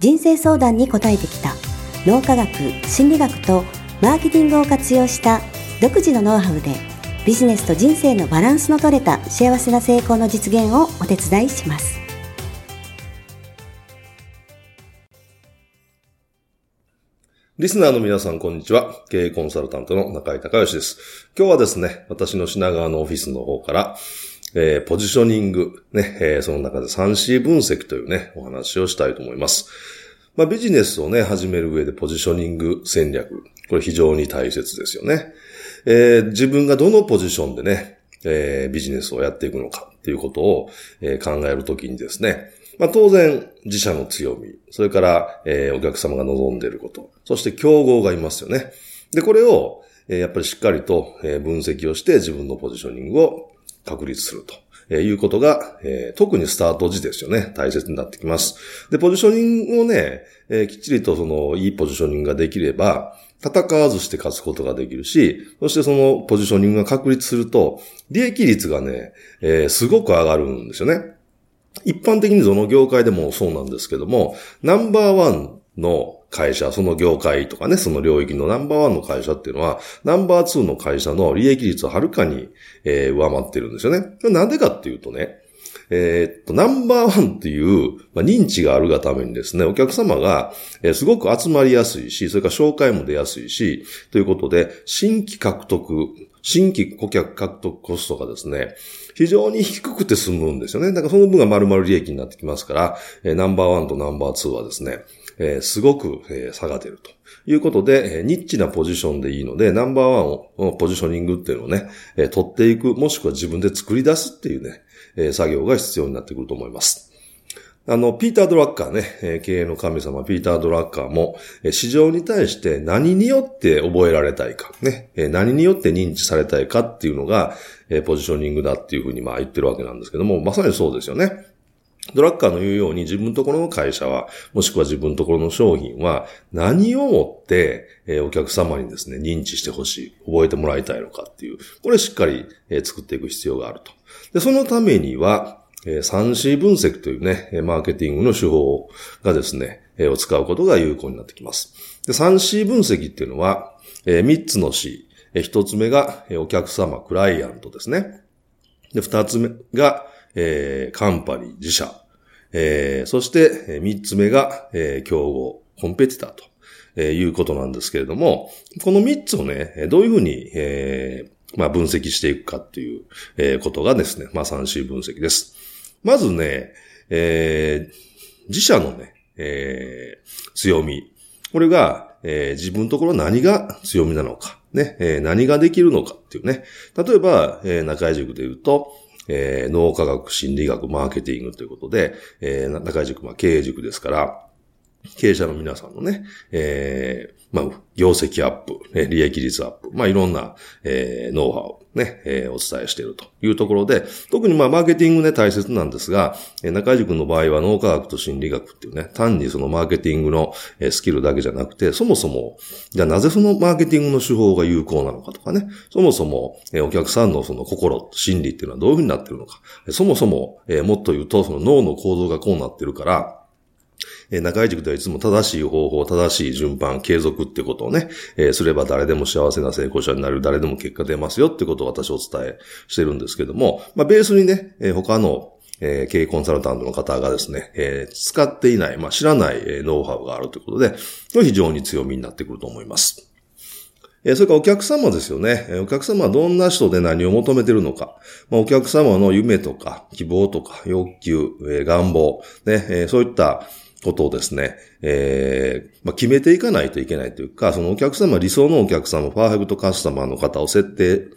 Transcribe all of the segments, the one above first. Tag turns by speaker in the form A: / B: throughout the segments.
A: 人生相談に応えてきた脳科学、心理学とマーケティングを活用した独自のノウハウでビジネスと人生のバランスの取れた幸せな成功の実現をお手伝いします。
B: リスナーの皆さん、こんにちは。経営コンサルタントの中井隆義です。今日はですね、私の品川のオフィスの方から、えー、ポジショニング、ね、えー、その中で 3C 分析というね、お話をしたいと思います。まあ、ビジネスをね、始める上でポジショニング戦略。これ非常に大切ですよね。えー、自分がどのポジションでね、えー、ビジネスをやっていくのかっていうことを、えー、考えるときにですね、まあ、当然、自社の強み、それから、えー、お客様が望んでいること、そして競合がいますよね。で、これを、えー、やっぱりしっかりと、えー、分析をして自分のポジショニングを確立すると。え、いうことが、えー、特にスタート時ですよね。大切になってきます。で、ポジショニングをね、えー、きっちりとその、いいポジショニングができれば、戦わずして勝つことができるし、そしてそのポジショニングが確立すると、利益率がね、えー、すごく上がるんですよね。一般的にその業界でもそうなんですけども、ナンバーワンの会社、その業界とかね、その領域のナンバーワンの会社っていうのは、ナンバーツーの会社の利益率をはるかに、えー、上回ってるんですよね。なんでかっていうとね、えー、っと、ナンバーワンっていう、まあ、認知があるがためにですね、お客様が、えー、すごく集まりやすいし、それから紹介も出やすいし、ということで、新規獲得、新規顧客獲得コストがですね、非常に低くて済むんですよね。だからその分が丸々利益になってきますから、えー、ナンバーワンとナンバーツーはですね、えー、すごく、えー、差が出るということで、えー、ニッチなポジションでいいので、ナンバーワンを、ポジショニングっていうのをね、えー、取っていく、もしくは自分で作り出すっていうね、えー、作業が必要になってくると思います。あの、ピーター・ドラッカーね、え、経営の神様、ピーター・ドラッカーも、え、市場に対して何によって覚えられたいか、ね、え、何によって認知されたいかっていうのが、え、ポジショニングだっていうふうにまあ言ってるわけなんですけども、まさにそうですよね。ドラッカーの言うように自分のところの会社は、もしくは自分のところの商品は何をもって、お客様にですね、認知してほしい、覚えてもらいたいのかっていう、これしっかり、作っていく必要があると。で、そのためには、え、3C 分析というね、マーケティングの手法がですね、を使うことが有効になってきます。で、3C 分析っていうのは、え、3つの C。1つ目が、お客様、クライアントですね。で、2つ目が、えー、カンパニー、自社。えー、そして、三つ目が、えー、競合、コンペティターと、えー、いうことなんですけれども、この三つをね、どういうふうに、えー、まあ、分析していくかっていう、えー、ことがですね、まあ、3C 分析です。まずね、えー、自社のね、えー、強み。これが、えー、自分のところ何が強みなのか。ね、えー、何ができるのかっていうね。例えば、えー、中井塾で言うと、えー、脳科学、心理学、マーケティングということで、えー、中井塾、まあ、経営塾ですから、経営者の皆さんのね、えー、まあ、業績アップ、ね、利益率アップ、まあ、いろんな、えー、ノウハウね、えー、お伝えしているというところで、特にまあ、マーケティングね、大切なんですが、えー、中井塾の場合は脳科学と心理学っていうね、単にそのマーケティングの、スキルだけじゃなくて、そもそも、じゃあなぜそのマーケティングの手法が有効なのかとかね、そもそも、えー、お客さんのその心、心理っていうのはどういうふうになってるのか、そもそも、えー、もっと言うと、その脳の構造がこうなってるから、え中井塾ではいつも正しい方法、正しい順番、継続ってことをね、えー、すれば誰でも幸せな成功者になる、誰でも結果出ますよってことを私お伝えしてるんですけども、まあ、ベースにね、えー、他のえー、経営コンサルタントの方がですね、えー、使っていない、まあ、知らない、えー、ノウハウがあるということで、非常に強みになってくると思います。えそれからお客様ですよね。えお客様はどんな人で何を求めてるのか。まあ、お客様の夢とか希望とか欲求、え願望、ね、えそういったことをですね、えー、まあ、決めていかないといけないというか、そのお客様、理想のお客様、パーフェクトカスタマーの方を設定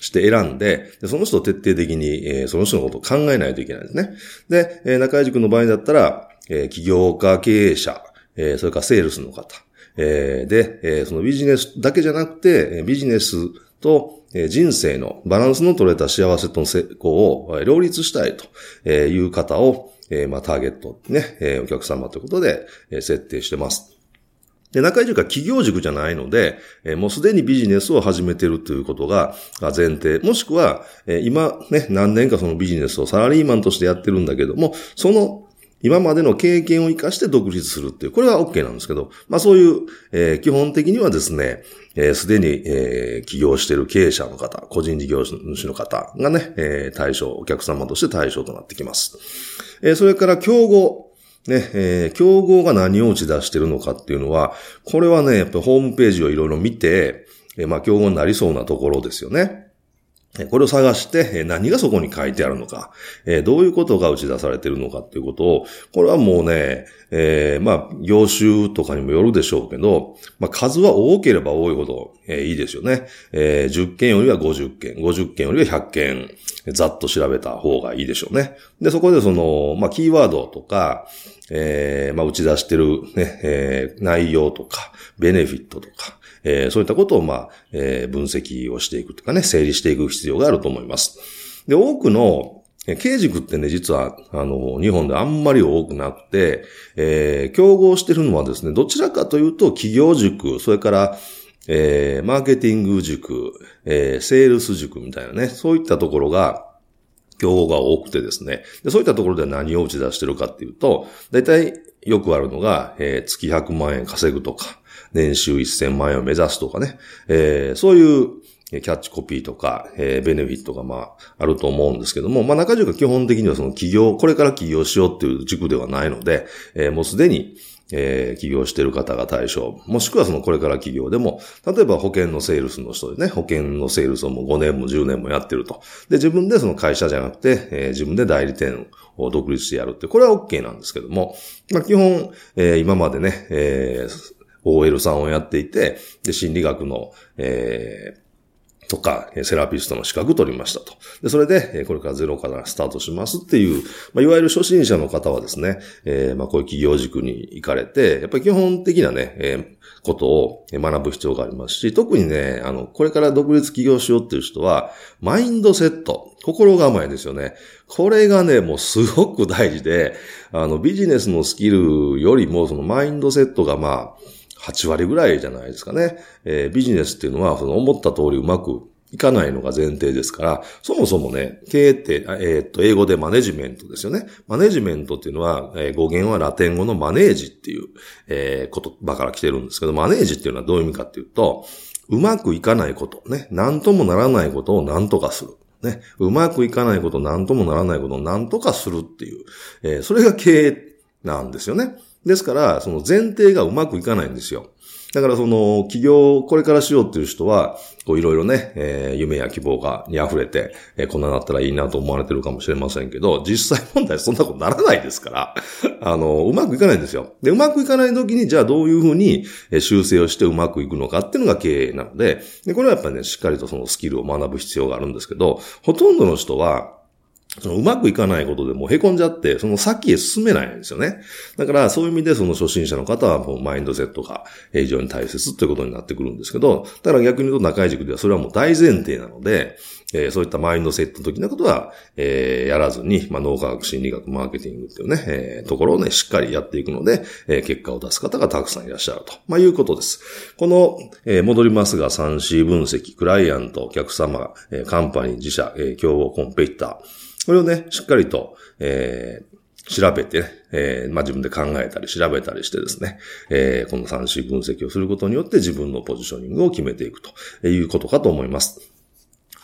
B: して選んで、でその人を徹底的に、えー、その人のことを考えないといけないですね。で、えー、中井塾の場合だったら、えー、起業家経営者、えー、それからセールスの方、えー、で、えー、そのビジネスだけじゃなくて、ビジネスと人生のバランスの取れた幸せとの成功を両立したいという方を、えー、まあ、ターゲットね、えー、お客様ということで、えー、設定してます。で、中井塾は企業塾じゃないので、えー、もうすでにビジネスを始めてるということが前提。もしくは、えー、今ね、何年かそのビジネスをサラリーマンとしてやってるんだけども、その今までの経験を活かして独立するっていう、これは OK なんですけど、まあそういう、えー、基本的にはですね、えー、で、に、えー、起業している経営者の方、個人事業主の方がね、えー、対象、お客様として対象となってきます。えー、それから競合。ね、えー、競合が何を打ち出しているのかっていうのは、これはね、やっぱホームページをいろいろ見て、えー、まあ競合になりそうなところですよね。これを探して何がそこに書いてあるのか、どういうことが打ち出されているのかっていうことを、これはもうね、え、まあ、業種とかにもよるでしょうけど、まあ、数は多ければ多いほど、いいですよね。えー、10件よりは50件、50件よりは100件、ざっと調べた方がいいでしょうね。で、そこでその、まあ、キーワードとか、えー、まあ、打ち出してるね、えー、内容とか、ベネフィットとか、えー、そういったことを、まあ、えー、分析をしていくとかね、整理していく必要があると思います。で、多くの、刑塾ってね、実は、あの、日本であんまり多くなくて、えー、競合してるのはですね、どちらかというと、企業塾、それから、えー、マーケティング塾、えー、セールス塾みたいなね、そういったところが、競合が多くてですねで。そういったところで何を打ち出してるかっていうと、大体よくあるのが、えー、月100万円稼ぐとか、年収1000万円を目指すとかね、えー、そういうキャッチコピーとか、えー、ベネフィットがまあ、あると思うんですけども、まあ中塾は基本的にはその企業、これから起業しようっていう軸ではないので、えー、もうすでに、えー、起業してる方が対象。もしくはそのこれから起業でも、例えば保険のセールスの人でね、保険のセールスをもう5年も10年もやってると。で、自分でその会社じゃなくて、えー、自分で代理店を独立してやるって、これは OK なんですけども、まあ基本、えー、今までね、えー、OL さんをやっていて、で、心理学の、えー、とか、セラピストの資格取りましたと。で、それで、これからゼロからスタートしますっていう、まあ、いわゆる初心者の方はですね、えー、まあ、こういう企業塾に行かれて、やっぱり基本的なね、えー、ことを学ぶ必要がありますし、特にね、あの、これから独立起業しようっていう人は、マインドセット、心構えですよね。これがね、もうすごく大事で、あの、ビジネスのスキルよりも、そのマインドセットがまあ、8割ぐらいじゃないですかね。えー、ビジネスっていうのは、その思った通りうまくいかないのが前提ですから、そもそもね、経営って、えー、っと、英語でマネジメントですよね。マネジメントっていうのは、えー、語源はラテン語のマネージっていう、えー、言葉から来てるんですけど、マネージっていうのはどういう意味かっていうと、うまくいかないこと、ね、なんともならないことをなんとかする。ね、うまくいかないこと、なんともならないことをなんとかするっていう、えー、それが経営なんですよね。ですから、その前提がうまくいかないんですよ。だからその、起業を、これからしようっていう人は、こういろいろね、えー、夢や希望が、に溢れて、えー、こんななったらいいなと思われてるかもしれませんけど、実際問題そんなことならないですから、あの、うまくいかないんですよ。で、うまくいかない時に、じゃあどういうふうに修正をしてうまくいくのかっていうのが経営なので、で、これはやっぱりね、しっかりとそのスキルを学ぶ必要があるんですけど、ほとんどの人は、そのうまくいかないことでもう凹んじゃって、その先へ進めないんですよね。だからそういう意味でその初心者の方はもうマインドセットが非常に大切ということになってくるんですけど、だから逆に言うと中井塾ではそれはもう大前提なので、えー、そういったマインドセット的なことは、えー、やらずに、まあ、脳科学、心理学、マーケティングっていうね、えー、ところをね、しっかりやっていくので、えー、結果を出す方がたくさんいらっしゃると、まあ、いうことです。この、えー、戻りますが 3C 分析、クライアント、お客様、えー、カンパニー、自社、えー、競合、コンペティター、これをね、しっかりと、えー、調べてね、えー、まあ、自分で考えたり調べたりしてですね、えー、この 3C 分析をすることによって自分のポジショニングを決めていくということかと思います。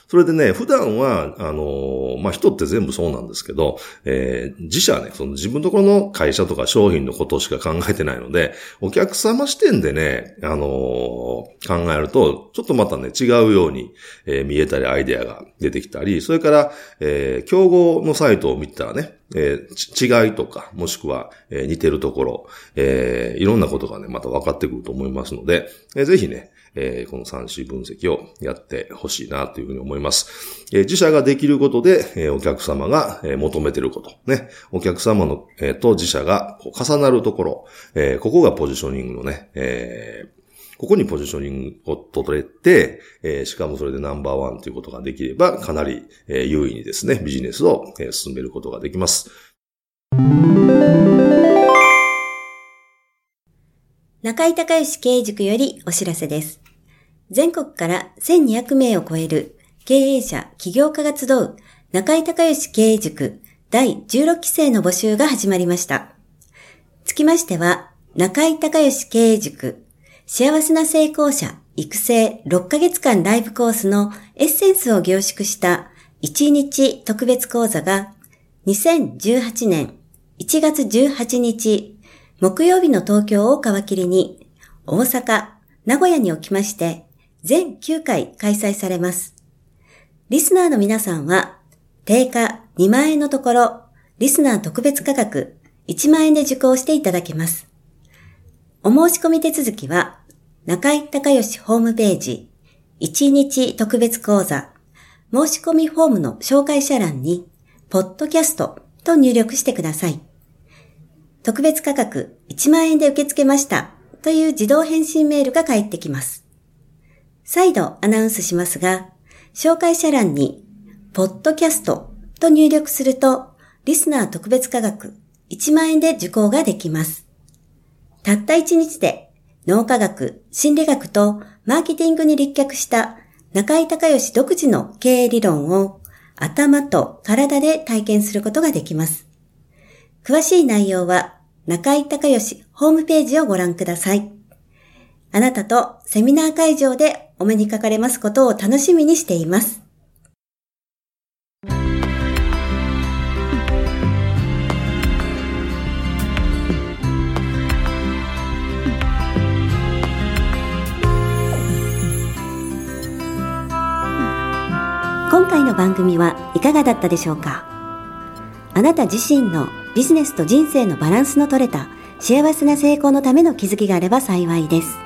B: それでね、普段は、あの、まあ、人って全部そうなんですけど、えー、自社ね、その自分のところの会社とか商品のことしか考えてないので、お客様視点でね、あの、考えると、ちょっとまたね、違うように、えー、見えたりアイデアが出てきたり、それから、えー、競合のサイトを見たらね、えー、違いとか、もしくは、えー、似てるところ、えー、いろんなことがね、また分かってくると思いますので、えー、ぜひね、えー、この 3C 分析をやってほしいなというふうに思います。えー、自社ができることで、えー、お客様が、えー、求めてること、ね、お客様の、えー、と自社がこう重なるところ、えー、ここがポジショニングのね、えー、ここにポジショニングを取れて、えー、しかもそれでナンバーワンということができれば、かなり、えー、優位にですね、ビジネスを、えー、進めることができます。
A: 中井隆義経営塾よりお知らせです。全国から1200名を超える経営者、起業家が集う中井隆義経営塾第16期生の募集が始まりました。つきましては、中井隆義経営塾幸せな成功者育成6ヶ月間ライブコースのエッセンスを凝縮した1日特別講座が2018年1月18日木曜日の東京を皮切りに大阪、名古屋におきまして全9回開催されます。リスナーの皆さんは定価2万円のところリスナー特別価格1万円で受講していただけます。お申し込み手続きは、中井隆義ホームページ、1日特別講座、申し込みフォームの紹介者欄に、ポッドキャストと入力してください。特別価格1万円で受け付けましたという自動返信メールが返ってきます。再度アナウンスしますが、紹介者欄に、ポッドキャストと入力すると、リスナー特別価格1万円で受講ができます。たった1日で脳科学、心理学とマーケティングに立脚した中井隆義独自の経営理論を頭と体で体験することができます。詳しい内容は中井隆義ホームページをご覧ください。あなたとセミナー会場でお目にかかれますことを楽しみにしています。今回の番組はいかがだったでしょうか？あなた自身のビジネスと人生のバランスの取れた幸せな成功のための気づきがあれば幸いです。